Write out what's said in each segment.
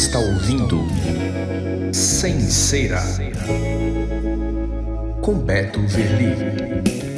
está ouvindo Sem Cera com Beto Verli.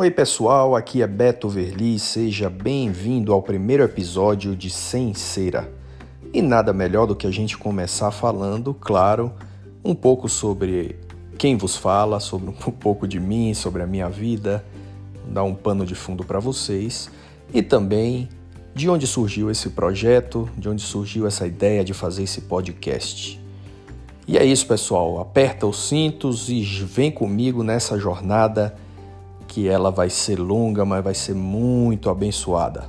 Oi pessoal, aqui é Beto Verli, seja bem-vindo ao primeiro episódio de Sem Cera. E nada melhor do que a gente começar falando, claro, um pouco sobre quem vos fala, sobre um pouco de mim, sobre a minha vida, dar um pano de fundo para vocês e também de onde surgiu esse projeto, de onde surgiu essa ideia de fazer esse podcast. E é isso, pessoal. Aperta os cintos e vem comigo nessa jornada que ela vai ser longa, mas vai ser muito abençoada.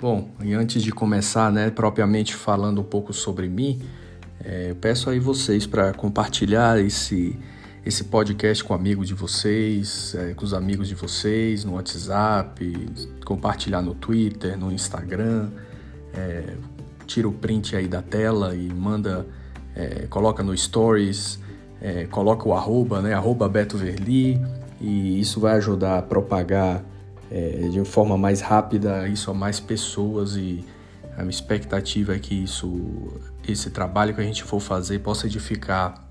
Bom, e antes de começar, né, propriamente falando um pouco sobre mim, é, eu peço aí vocês para compartilhar esse esse podcast com amigos de vocês, é, com os amigos de vocês, no WhatsApp, compartilhar no Twitter, no Instagram, é, tira o print aí da tela e manda, é, coloca no Stories, é, coloca o arroba, né, arroba Beto Verli, e isso vai ajudar a propagar é, de forma mais rápida isso a mais pessoas e a minha expectativa é que isso, esse trabalho que a gente for fazer possa edificar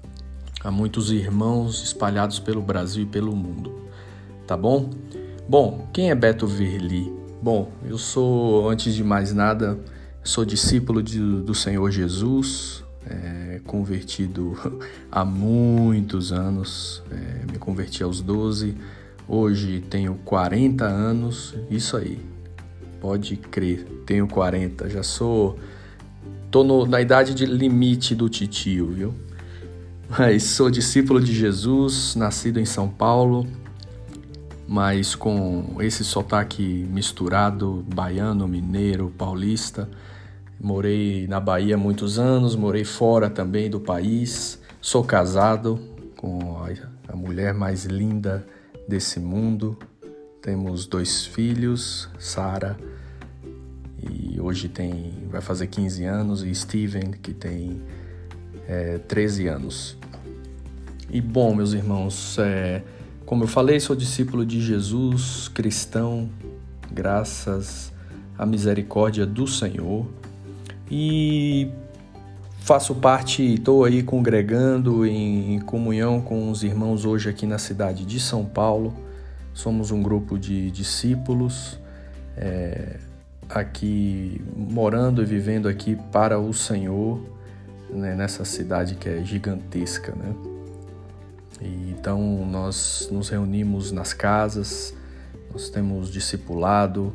a muitos irmãos espalhados pelo Brasil e pelo mundo. Tá bom? Bom, quem é Beto Verli? Bom, eu sou, antes de mais nada, sou discípulo de, do Senhor Jesus, é, convertido há muitos anos, é, me converti aos 12, hoje tenho 40 anos, isso aí, pode crer, tenho 40, já sou, tô no, na idade de limite do titio, viu? Mas sou discípulo de Jesus, nascido em São Paulo, mas com esse sotaque misturado, baiano, mineiro, paulista. Morei na Bahia muitos anos, morei fora também do país. Sou casado com a mulher mais linda desse mundo. Temos dois filhos, Sara, e hoje tem vai fazer 15 anos, e Steven, que tem é, 13 anos. E bom, meus irmãos, é, como eu falei, sou discípulo de Jesus, cristão, graças à misericórdia do Senhor. E faço parte, estou aí congregando em, em, comunhão com os irmãos hoje aqui na cidade de São Paulo. Somos um grupo de discípulos é, aqui morando e vivendo aqui para o Senhor né, nessa cidade que é gigantesca, né? E, então nós nos reunimos nas casas, nós temos discipulado,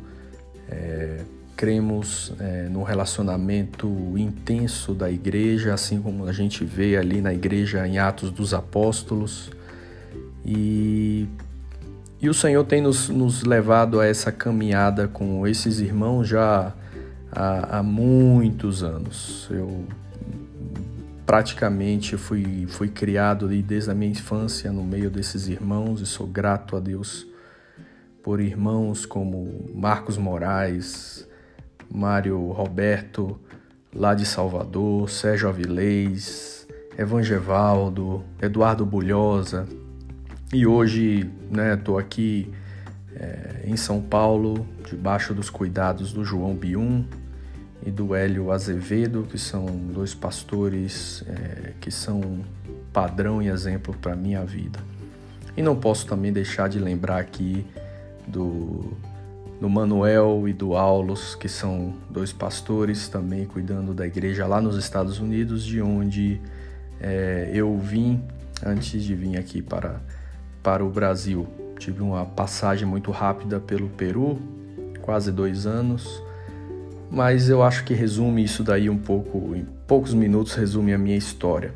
é, cremos é, no relacionamento intenso da igreja, assim como a gente vê ali na igreja em Atos dos Apóstolos. E, e o Senhor tem nos, nos levado a essa caminhada com esses irmãos já há, há muitos anos. Eu praticamente fui, fui criado desde a minha infância no meio desses irmãos e sou grato a Deus por irmãos como Marcos Moraes, Mário Roberto, lá de Salvador, Sérgio Avilés, Evangevaldo, Eduardo Bulhosa. E hoje estou né, aqui é, em São Paulo, debaixo dos cuidados do João Bium, e do Hélio Azevedo, que são dois pastores é, que são padrão e exemplo para a minha vida. E não posso também deixar de lembrar aqui do, do Manuel e do Aulos, que são dois pastores também cuidando da igreja lá nos Estados Unidos, de onde é, eu vim antes de vir aqui para, para o Brasil. Tive uma passagem muito rápida pelo Peru, quase dois anos mas eu acho que resume isso daí um pouco, em poucos minutos resume a minha história.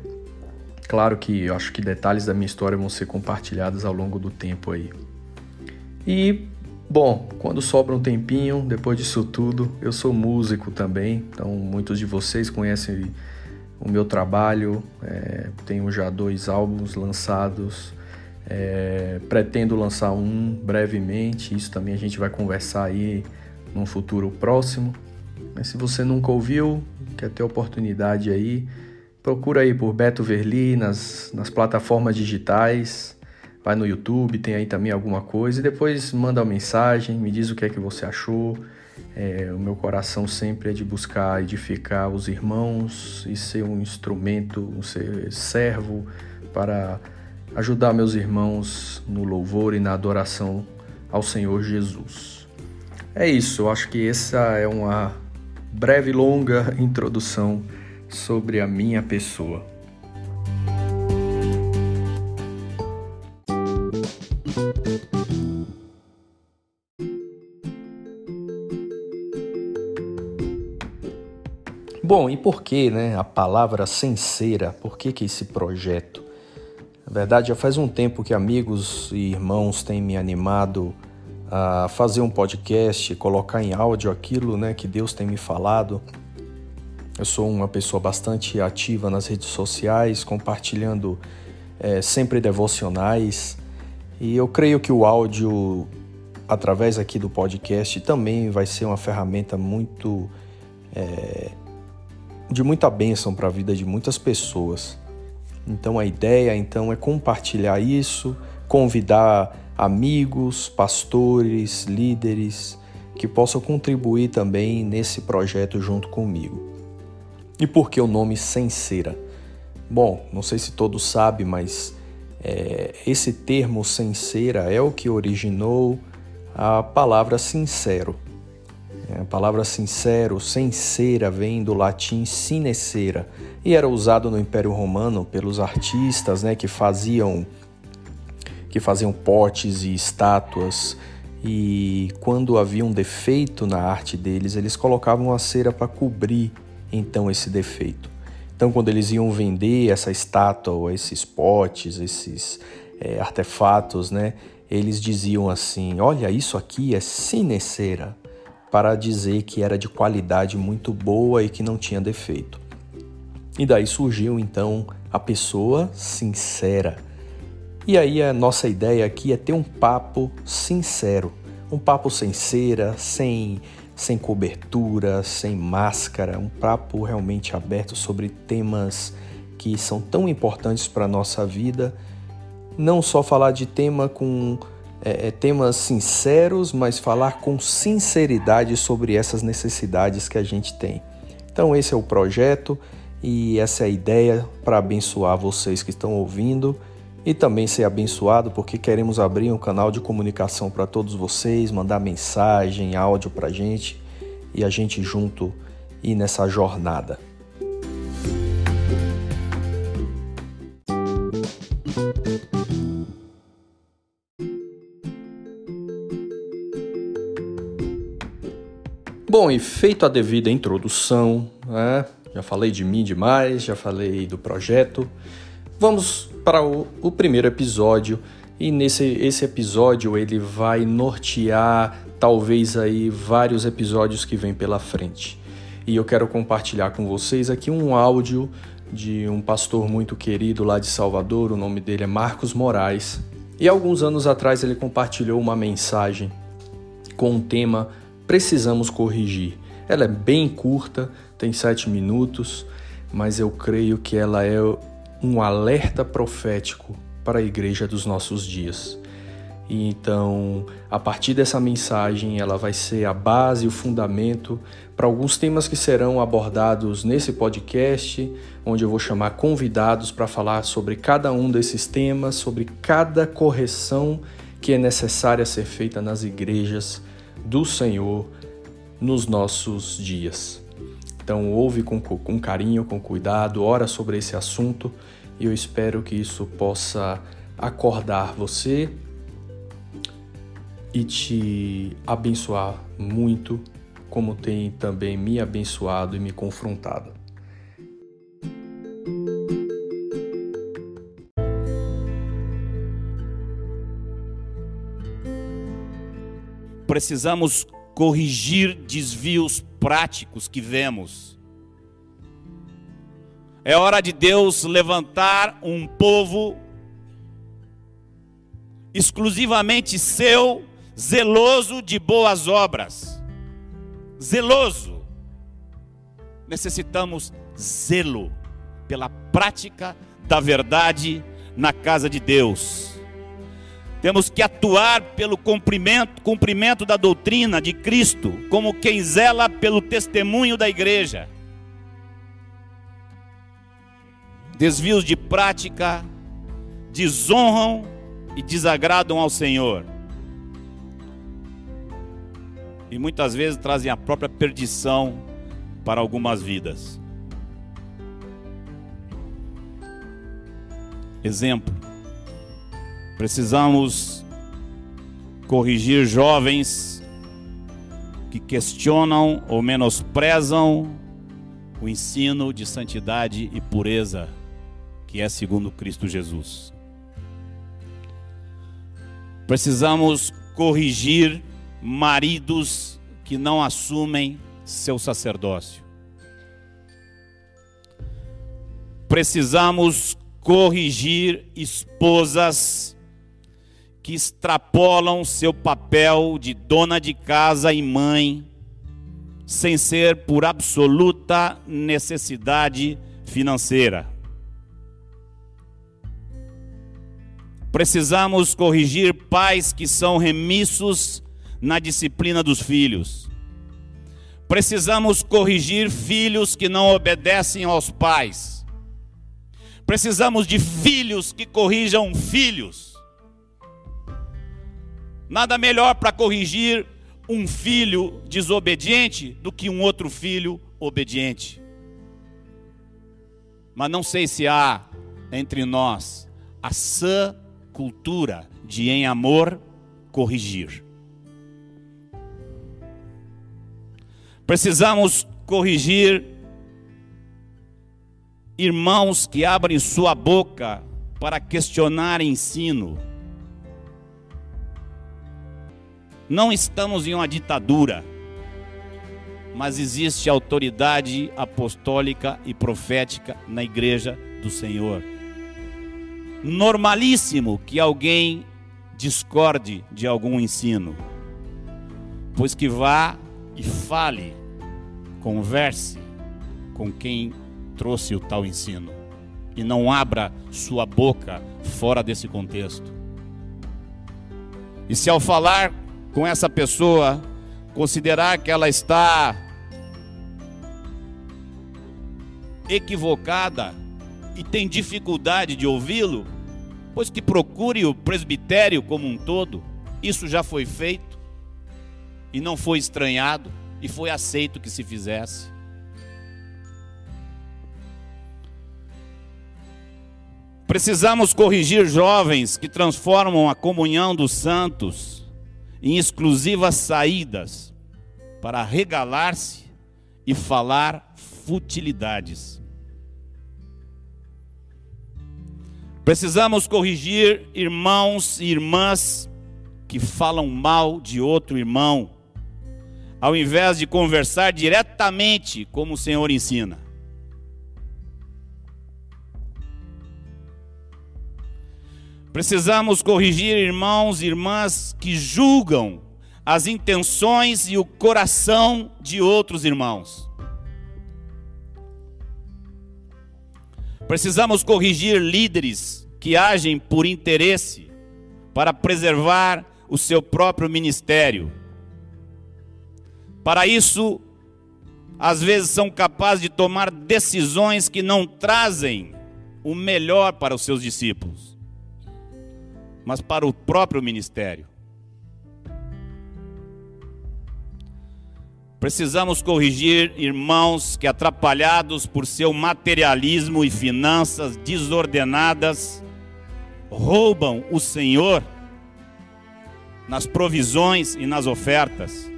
Claro que eu acho que detalhes da minha história vão ser compartilhados ao longo do tempo aí. E, bom, quando sobra um tempinho, depois disso tudo, eu sou músico também, então muitos de vocês conhecem o meu trabalho, é, tenho já dois álbuns lançados, é, pretendo lançar um brevemente, isso também a gente vai conversar aí num futuro próximo. Mas se você nunca ouviu, quer ter oportunidade aí, procura aí por Beto Verli nas, nas plataformas digitais, vai no YouTube, tem aí também alguma coisa, e depois manda uma mensagem, me diz o que é que você achou. É, o meu coração sempre é de buscar edificar os irmãos e ser um instrumento, ser servo para ajudar meus irmãos no louvor e na adoração ao Senhor Jesus. É isso, eu acho que essa é uma breve e longa introdução sobre a minha pessoa. Bom, e por que, né, a palavra sincera? Por que que esse projeto? Na verdade, já faz um tempo que amigos e irmãos têm me animado a fazer um podcast, colocar em áudio aquilo, né, que Deus tem me falado. Eu sou uma pessoa bastante ativa nas redes sociais, compartilhando é, sempre devocionais. E eu creio que o áudio, através aqui do podcast, também vai ser uma ferramenta muito. É, de muita bênção para a vida de muitas pessoas. Então a ideia então é compartilhar isso, convidar amigos, pastores, líderes que possam contribuir também nesse projeto junto comigo. E por que o nome Sincera? Bom, não sei se todos sabem, mas é, esse termo sincera é o que originou a palavra sincero. A palavra sincero, sincera, vem do latim sinecera e era usado no Império Romano pelos artistas né, que faziam que faziam potes e estátuas e quando havia um defeito na arte deles, eles colocavam a cera para cobrir então esse defeito. Então, quando eles iam vender essa estátua, esses potes, esses é, artefatos, né, eles diziam assim: Olha, isso aqui é sinecera, para dizer que era de qualidade muito boa e que não tinha defeito. E daí surgiu então a pessoa sincera. E aí a nossa ideia aqui é ter um papo sincero, um papo sem cera, sem sem cobertura, sem máscara, um papo realmente aberto sobre temas que são tão importantes para a nossa vida. Não só falar de tema com é, é, temas sinceros, mas falar com sinceridade sobre essas necessidades que a gente tem. Então, esse é o projeto e essa é a ideia para abençoar vocês que estão ouvindo e também ser abençoado porque queremos abrir um canal de comunicação para todos vocês, mandar mensagem, áudio para a gente e a gente junto ir nessa jornada. Bom, e feito a devida introdução, né? já falei de mim demais, já falei do projeto. Vamos para o, o primeiro episódio e nesse esse episódio ele vai nortear talvez aí vários episódios que vem pela frente. E eu quero compartilhar com vocês aqui um áudio de um pastor muito querido lá de Salvador, o nome dele é Marcos Moraes. E alguns anos atrás ele compartilhou uma mensagem com o tema Precisamos Corrigir. Ela é bem curta, tem sete minutos, mas eu creio que ela é um alerta profético para a igreja dos nossos dias. E então, a partir dessa mensagem, ela vai ser a base, o fundamento para alguns temas que serão abordados nesse podcast, onde eu vou chamar convidados para falar sobre cada um desses temas, sobre cada correção que é necessária ser feita nas igrejas do Senhor nos nossos dias. Então, ouve com, com carinho, com cuidado, ora sobre esse assunto e eu espero que isso possa acordar você e te abençoar muito, como tem também me abençoado e me confrontado. Precisamos corrigir desvios práticos que vemos. É hora de Deus levantar um povo exclusivamente seu, zeloso de boas obras. Zeloso. Necessitamos zelo pela prática da verdade na casa de Deus. Temos que atuar pelo cumprimento, cumprimento da doutrina de Cristo, como quem zela pelo testemunho da igreja. Desvios de prática desonram e desagradam ao Senhor. E muitas vezes trazem a própria perdição para algumas vidas. Exemplo: precisamos corrigir jovens que questionam ou menosprezam o ensino de santidade e pureza que é segundo Cristo Jesus. Precisamos corrigir maridos que não assumem seu sacerdócio. Precisamos corrigir esposas que extrapolam seu papel de dona de casa e mãe, sem ser por absoluta necessidade financeira. Precisamos corrigir pais que são remissos na disciplina dos filhos. Precisamos corrigir filhos que não obedecem aos pais Precisamos de filhos que corrijam filhos. Nada melhor para corrigir um filho desobediente do que um outro filho obediente. Mas não sei se há entre nós a sã cultura de, em amor, corrigir. Precisamos corrigir irmãos que abrem sua boca para questionar ensino. Não estamos em uma ditadura, mas existe autoridade apostólica e profética na igreja do Senhor. Normalíssimo que alguém discorde de algum ensino, pois que vá e fale, converse com quem trouxe o tal ensino. E não abra sua boca fora desse contexto. E se ao falar com essa pessoa, considerar que ela está equivocada e tem dificuldade de ouvi-lo, pois que procure o presbitério como um todo. Isso já foi feito e não foi estranhado e foi aceito que se fizesse. Precisamos corrigir jovens que transformam a comunhão dos santos em exclusivas saídas para regalar-se e falar futilidades. Precisamos corrigir irmãos e irmãs que falam mal de outro irmão, ao invés de conversar diretamente como o Senhor ensina. Precisamos corrigir irmãos e irmãs que julgam as intenções e o coração de outros irmãos. Precisamos corrigir líderes que agem por interesse para preservar o seu próprio ministério. Para isso, às vezes são capazes de tomar decisões que não trazem o melhor para os seus discípulos mas para o próprio ministério. Precisamos corrigir irmãos que, atrapalhados por seu materialismo e finanças desordenadas, roubam o Senhor nas provisões e nas ofertas.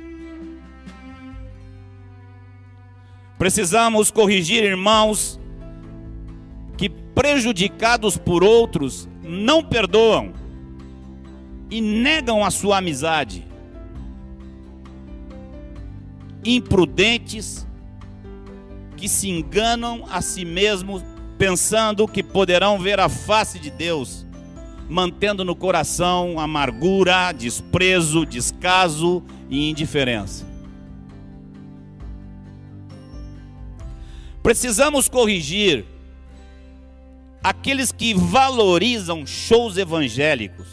Precisamos corrigir irmãos que, prejudicados por outros, não perdoam e negam a sua amizade. imprudentes que se enganam a si mesmos pensando que poderão ver a face de Deus, mantendo no coração amargura, desprezo, descaso e indiferença. Precisamos corrigir aqueles que valorizam shows evangélicos,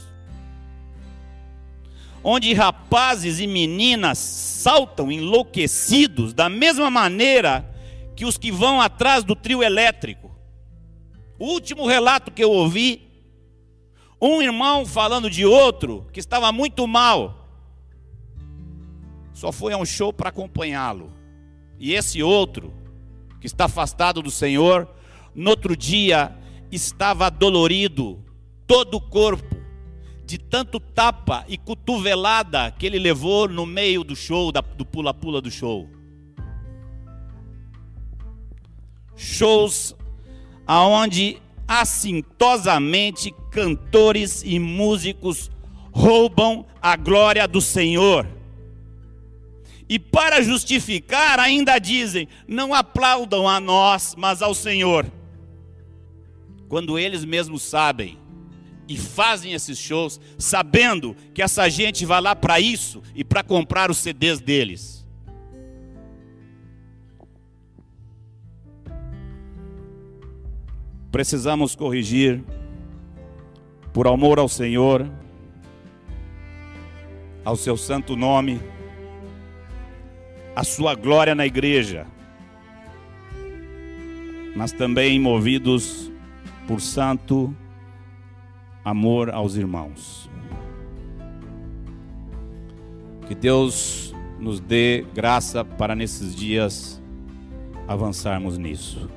onde rapazes e meninas saltam enlouquecidos da mesma maneira que os que vão atrás do trio elétrico. O último relato que eu ouvi, um irmão falando de outro que estava muito mal, só foi a um show para acompanhá-lo. E esse outro, que está afastado do Senhor, no outro dia estava dolorido, todo o corpo, de tanto tapa e cotovelada que ele levou no meio do show, do pula-pula do show. Shows aonde assintosamente cantores e músicos roubam a glória do Senhor. E para justificar, ainda dizem: não aplaudam a nós, mas ao Senhor quando eles mesmos sabem e fazem esses shows, sabendo que essa gente vai lá para isso e para comprar os CDs deles. Precisamos corrigir, por amor ao Senhor, ao seu santo nome, a sua glória na igreja, mas também movidos por santo amor aos irmãos. Que Deus nos dê graça para nesses dias avançarmos nisso.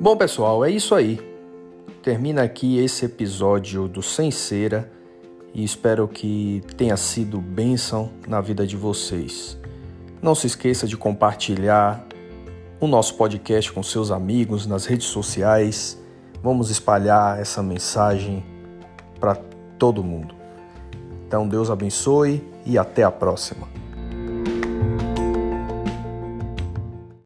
Bom, pessoal, é isso aí termina aqui esse episódio do Sem Cera e espero que tenha sido bênção na vida de vocês. Não se esqueça de compartilhar o nosso podcast com seus amigos nas redes sociais. Vamos espalhar essa mensagem para todo mundo. Então, Deus abençoe e até a próxima.